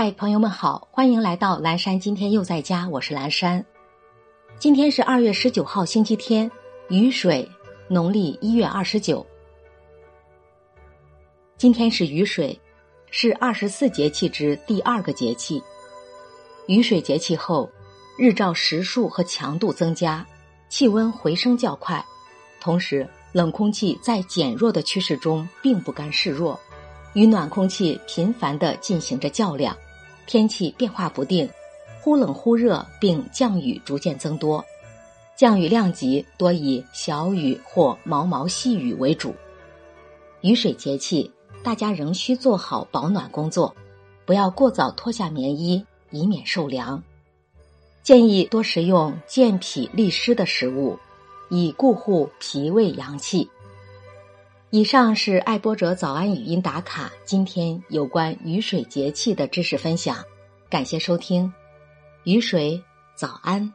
嗨，朋友们好，欢迎来到蓝山。今天又在家，我是蓝山。今天是二月十九号，星期天，雨水，农历一月二十九。今天是雨水，是二十四节气之第二个节气。雨水节气后，日照时数和强度增加，气温回升较快，同时冷空气在减弱的趋势中，并不甘示弱。与暖空气频繁的进行着较量，天气变化不定，忽冷忽热，并降雨逐渐增多，降雨量级多以小雨或毛毛细雨为主。雨水节气，大家仍需做好保暖工作，不要过早脱下棉衣，以免受凉。建议多食用健脾利湿的食物，以固护脾胃阳气。以上是爱播者早安语音打卡，今天有关雨水节气的知识分享，感谢收听，雨水早安。